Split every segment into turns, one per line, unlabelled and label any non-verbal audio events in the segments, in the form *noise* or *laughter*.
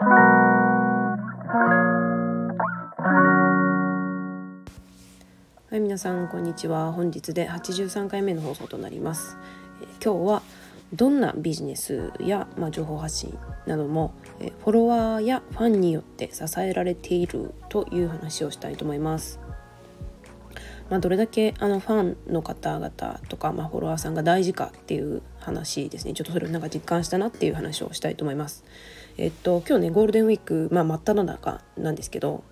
はい皆さんこんにちは。本日で83回目の放送となります、今日はどんなビジネスや、まあ、情報発信なども、フォロワーやファンによって支えられているという話をしたいと思います。まあ、どれだけあのファンの方々とか、まあ、フォロワーさんが大事かっていう話ですね。ちょっとそれをなんか実感したなっていう話をしたいと思います。えっと今日ねゴールデンウィーク、まあ、真っ只中なんですけど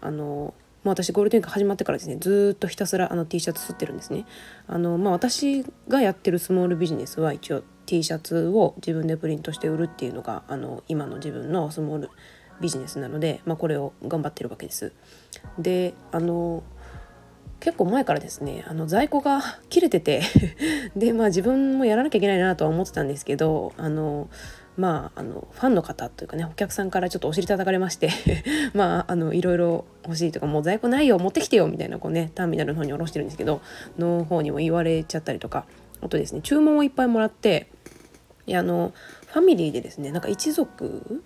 あのまあ、私ゴールデンウィーク始まってからですねずっとひたすらあの T シャツ吸ってるんですね。あの、まあ、私がやってるスモールビジネスは一応 T シャツを自分でプリントして売るっていうのがあの今の自分のスモールビジネスなので、まあ、これを頑張ってるわけです。であの結構前からですねあの在庫が切れてて *laughs* でまあ自分もやらなきゃいけないなとは思ってたんですけどあのまあ、あのファンの方というかねお客さんからちょっとお尻叩かれまして *laughs* まああのいろいろ欲しいとかもう在庫ないよ持ってきてよみたいなこうねターミナルの方に下ろしてるんですけどの方にも言われちゃったりとか。あとですね注文をいっぱいもらっていやあのファミリーでですねなんか一族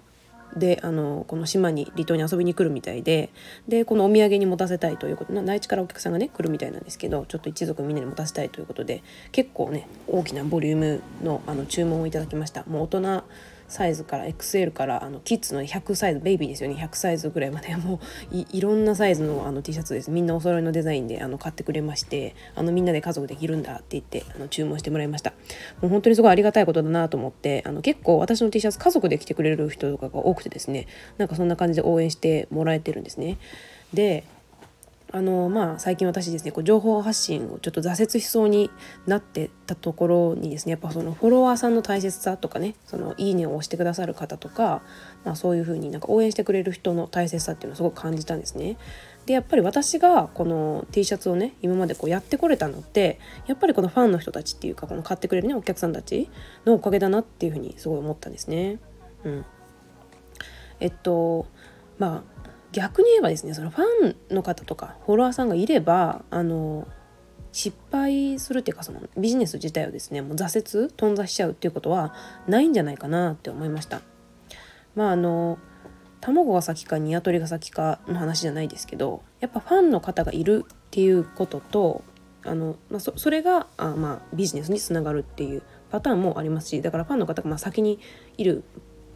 であのこの島に離島に遊びに来るみたいででこのお土産に持たせたいということ内地からお客さんがね来るみたいなんですけどちょっと一族みんなに持たせたいということで結構ね大きなボリュームのあの注文をいただきました。もう大人サイズから XL からあのキッズの100サイズベイビーですよね。100サイズぐらいまで。*laughs* もういろんなサイズのあの T シャツです。みんなお揃いのデザインであの買ってくれましてあのみんなで家族で着るんだって言ってあの注文してもらいました。もう本当にすごいありがたいことだなと思ってあの結構私の T シャツ家族で着てくれる人とかが多くてですねなんかそんな感じで応援してもらえてるんですね。であのまあ最近私ですねこう情報発信をちょっと挫折しそうになってたところにですねやっぱそのフォロワーさんの大切さとかねそのいいねを押してくださる方とか、まあ、そういう風になんか応援してくれる人の大切さっていうのをすごく感じたんですね。でやっぱり私がこの T シャツをね今までこうやってこれたのってやっぱりこのファンの人たちっていうかこの買ってくれるねお客さんたちのおかげだなっていう風にすごい思ったんですね。うん、えっとまあ逆に言えばですねそのファンの方とかフォロワーさんがいればあの失敗するっていうかそのビジネス自体をですねもう挫折頓挫しちゃうっていうことはないんじゃないかなって思いました。まああの卵が先か鶏が先かの話じゃないですけどやっぱファンの方がいるっていうこととあの、まあ、そそれがあ、まあ、ビジネスにつながるっていうパターンもありますしだからファンの方がま先にいる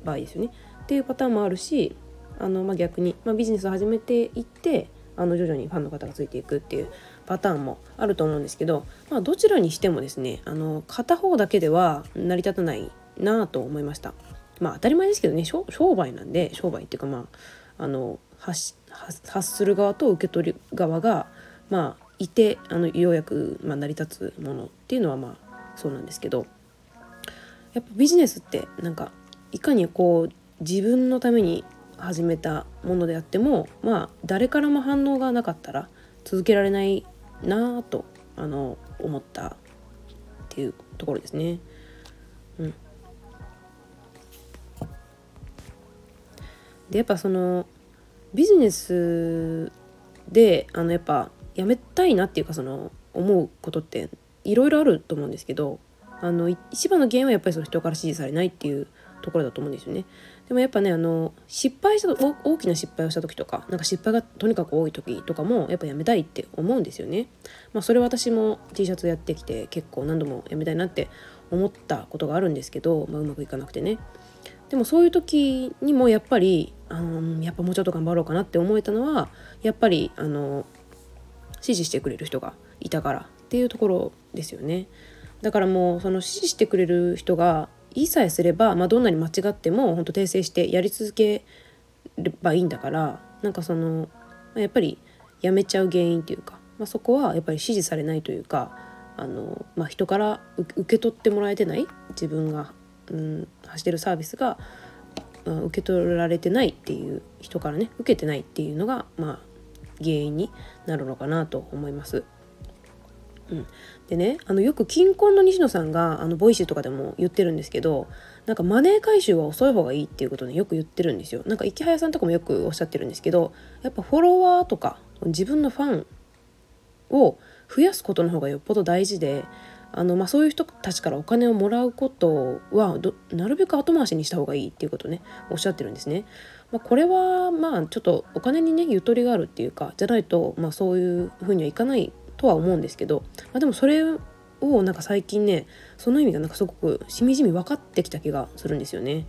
場合ですよねっていうパターンもあるしあの、まあ、逆に、まあ、ビジネスを始めていってあの徐々にファンの方がついていくっていうパターンもあると思うんですけど、まあ、どちらにしてもですねあの片方だけでは成り立たないなと思いました。まあ当たり前ですけどね商売なんで商売っていうかまああの発発する側と受け取る側がまあいてあのようやく、まあ、成り立つものっていうのはまあそうなんですけどやっぱビジネスってなんかいかにこう自分のために始めたものであってもまあ誰からも反応がなかったら続けられないなぁとあの思ったっていうところですね。うん、でやっぱそのビジネスであのやっぱやめたいなっていうかその思うことっていろいろあると思うんですけどあの一番の原因はやっぱりその人から支持されないっていうところだと思うんですよね。でもやっぱねあの失敗した大きな失敗をした時とかなんか失敗がとにかく多い時とかもやっぱやめたいって思うんですよね。まあ、それ私も T シャツやってきて結構何度もやめたいなって思ったことがあるんですけど、まあ、うまくいかなくてね。でもそういう時にもやっぱりあのやっぱもうちょっと頑張ろうかなって思えたのはやっぱりあの支持してくれる人がいたからっていうところですよね。だからもうその支持してくれる人が言いさえすれば、まあ、どんなに間違っても本当訂正してやり続ければいいんだからなんかそのやっぱりやめちゃう原因っていうか、まあ、そこはやっぱり支持されないというかあの、まあ、人から受け取ってもらえてない自分が、うん、走ってるサービスが、まあ、受け取られてないっていう人からね受けてないっていうのが、まあ、原因になるのかなと思います。うん、でねあのよくキンコンの西野さんがあの Voicy とかでも言ってるんですけどなんかマネー回収は遅い方がいいっていうことねよく言ってるんですよなんかイケハヤさんとかもよくおっしゃってるんですけどやっぱフォロワーとか自分のファンを増やすことの方がよっぽど大事であの、まあ、そういう人たちからお金をもらうことはなるべく後回しにした方がいいっていうことねおっしゃってるんですね。まあ、これはまあちょっとお金にねゆとりがあるっていうかじゃないと、まあ、そういうふうにはいかないとは思うんですけど、まあ、でもそれをなんか最近ねその意味がなんかすごくしみじみ分かってきた気がするんですよね。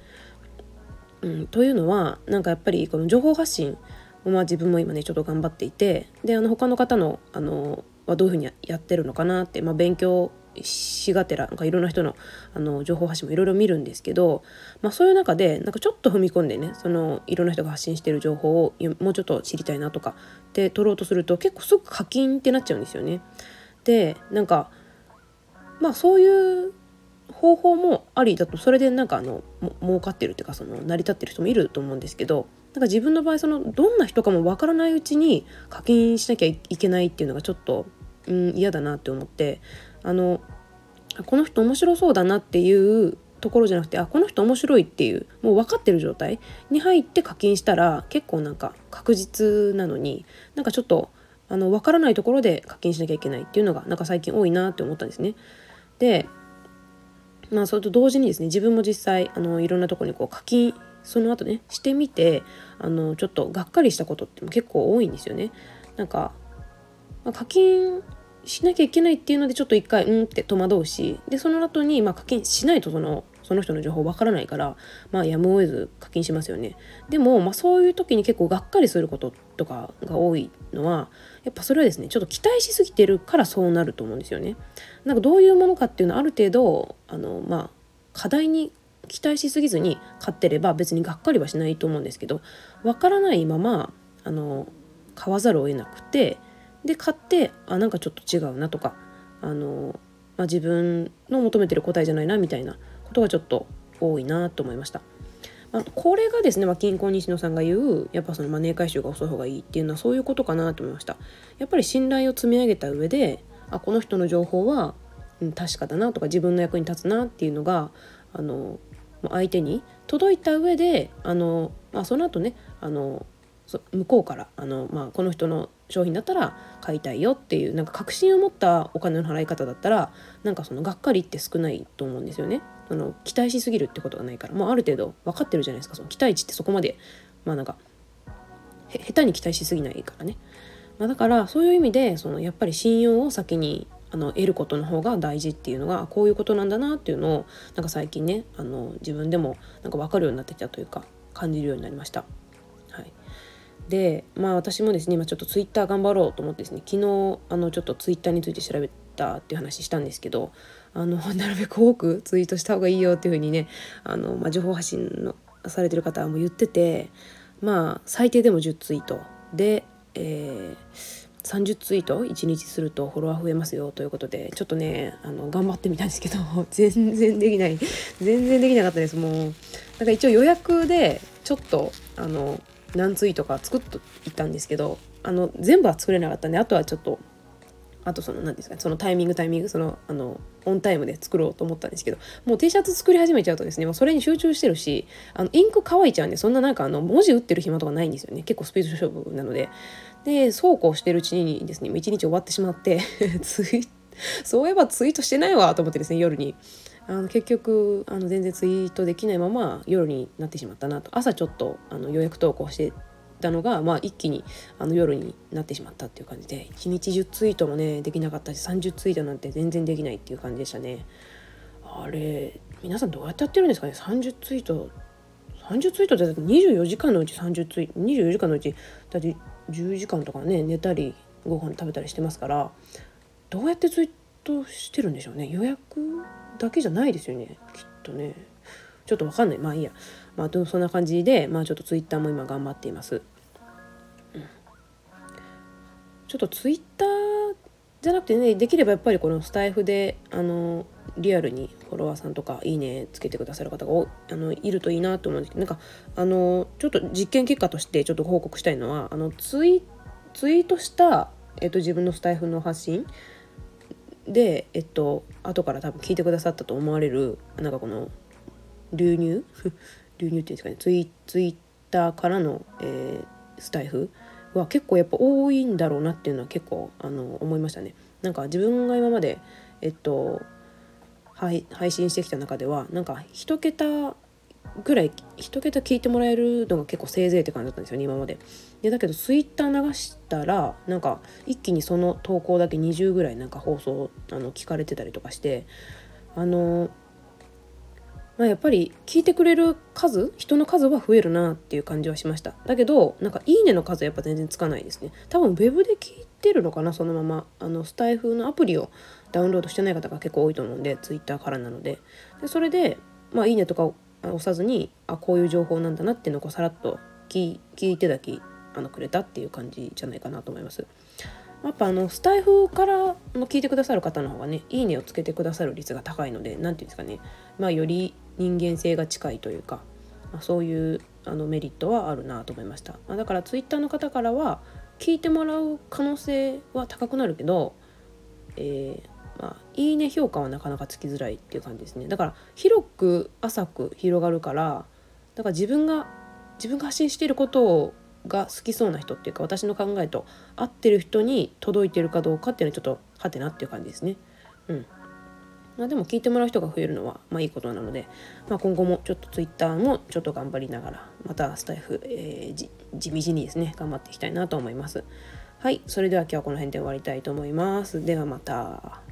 うん、というのはなんかやっぱりこの情報発信まあ、自分も今ねちょっと頑張っていてであの他の方のあのはどういうふうにやってるのかなって、まあ、勉強しがてらなんかいろんな人のあの情報発信もいろいろ見るんですけど、まあ、そういう中でなんかちょっと踏み込んでねそのいろんな人が発信してる情報をもうちょっと知りたいなとかで取ろうとすると結構すぐ課金ってなっちゃうんですよね。でなんかまあそういう方法もありだとそれでなんかあの儲かってるっていうかその成り立ってる人もいると思うんですけどなんか自分の場合そのどんな人かもわからないうちに課金しなきゃいけないっていうのがちょっと、うん、嫌だなって思ってあのこの人面白そうだなっていうところじゃなくてあこの人面白いっていうもう分かってる状態に入って課金したら結構なんか確実なのになんかちょっとあの分からないところで課金しなきゃいけないっていうのがなんか最近多いなって思ったんですね。でまあそれと同時にですね自分も実際あのいろんなとこにこう課金その後ねしてみてあのちょっとがっかりしたことって結構多いんですよね。なんか、まあ、課金しなきゃいけないっていうのでちょっと一回うんって戸惑うしでその後にまあ課金しないとそのその人の情報わからないからまあやむを得ず課金しますよね。でも、まあ、そういう時に結構がっかりすることとかが多いのはやっぱそれはですねちょっと期待しすぎてるからそうなると思うんですよね。なんかどういうものかっていうのはある程度あのまあ課題に期待しすぎずに買ってれば別にがっかりはしないと思うんですけどわからないままあの買わざるを得なくてで買ってあなんかちょっと違うなとかあの、まあ、自分の求めてる答えじゃないなみたいなことがちょっと多いなと思いました。まあ、これがですね、まあ、金婚西野さんが言うやっぱそのマネー回収が遅い方がいいっていうのはそういうことかなと思いました。やっぱり信頼を積み上げた上であこの人の情報は、うん、確かだなとか自分の役に立つなっていうのがあの相手に届いた上であの、まあ、その後ねあの向こうからあの、まあ、この人の商品だったら買いたいよっていうなんか確信を持ったお金の払い方だったらなんかそのがっかりって少ないと思うんですよね。あの期待しすぎるってことがないからもうある程度分かってるじゃないですかその期待値ってそこまでまあなんか下手に期待しすぎないからね。まあ、だからそういう意味でそのやっぱり信用を先にあの得ることの方が大事っていうのがこういうことなんだなっていうのをなんか最近ねあの自分でもなんか分かるようになってきたというか感じるようになりました。でまあ私もですね今ちょっとツイッター頑張ろうと思ってですね昨日あのちょっとツイッターについて調べたっていう話したんですけどあの *laughs* なるべく多くツイートした方がいいよっていうふうにねあの、まあ、情報発信のされてる方も言っててまあ最低でも10ツイート。で、えー30ツイート1日するとフォロワー増えますよということでちょっとねあの頑張ってみたんですけど *laughs* 全然できない。全然できなかったです。もうなんか一応予約でちょっとあの何ツイートか作っといったんですけどあの全部は作れなかったんであとはちょっとあとその何ですかそのタイミングタイミングそのあのオンタイムで作ろうと思ったんですけどもう T シャツ作り始めちゃうとですねもうそれに集中してるしあのインク乾いちゃうんでそんななんかあの文字打ってる暇とかないんですよね。結構スピード勝負なので。でそうこうしてるうちにですね一日終わってしまって *laughs* ツイそういえばツイートしてないわと思ってですね夜に。あの結局あの全然ツイートできないまま夜になってしまったなと。朝ちょっとあの予約投稿してたのが、まあ、一気にあの夜になってしまったっていう感じで1日10ツイートもねできなかったし30ツイートなんて全然できないっていう感じでしたね。あれ皆さんどうやってやってるんですかね？30ツイート30ツイートって24時間のうち30ツイート24時間のうちだって10時間とかね寝たりご飯食べたりしてますからどうやってツイートとしてるんでしょうね。予約だけじゃないですよね。きっとね。ちょっとわかんない。まあいいや。まあそんな感じでまあちょっとツイッターも今頑張っています。ちょっとツイッターじゃなくてねできればやっぱりこのスタイフであのリアルにフォロワーさんとかいいねつけてくださる方があのいるといいなと思うんですけどなんかあのちょっと実験結果としてちょっと報告したいのはあのツイツイートした、えっと、自分のスタイフの発信でえっと後から多分聞いてくださったと思われるなんかこの流入？*laughs* 流入っていうんですかねツイツイッターからの、えー、スタイフは結構やっぱ多いんだろうなっていうのは結構あの思いましたね。なんか自分が今までえっと配信してきた中ではなんか1桁ぐらい1桁聞いてもらえるのが結構せいぜいって感じだったんですよね今まで。でだけどツイッター流したらなんか一気にその投稿だけ20ぐらいなんか放送あの聞かれてたりとかしてあのまあ、やっぱり聞いてくれる数人の数は増えるなっていう感じはしました。だけどなんか「いいね」の数はやっぱ全然つかないですね。多分ウェブで聞いてるのかなそのまま。あのスタイフのアプリをダウンロードしてない方が結構多いと思うんでツイッターからなので。でそれで「まあ、いいね」とか押さずにあこういう情報なんだなっていうのをこうさらっと聞いてだけあのくれたっていう感じじゃないかなと思います。やっぱあのスタイフからの聞いてくださる方の方がね「いいね」をつけてくださる率が高いので何て言うんですかねまあより人間性が近いというか、まあ、そういうあのメリットはあるなと思いました、まあ、だからツイッターの方からは聞いてもらう可能性は高くなるけど、えーまあ、いいね評価はなかなかつきづらいっていう感じですねだから広く浅く広がるからだから自分が自分が発信していることが好きそうな人っていうか私の考えと合ってる人に届いてるかどうかっていうのはちょっとはてなっていう感じですね。うんまあ、でも聞いてもらう人が増えるのはまあいいことなので、まあ、今後もちょっと Twitter もちょっと頑張りながらまたスタイフ、えー、地道にですね頑張っていきたいなと思います。はい、それでは今日はこの辺で終わりたいと思います。ではまた。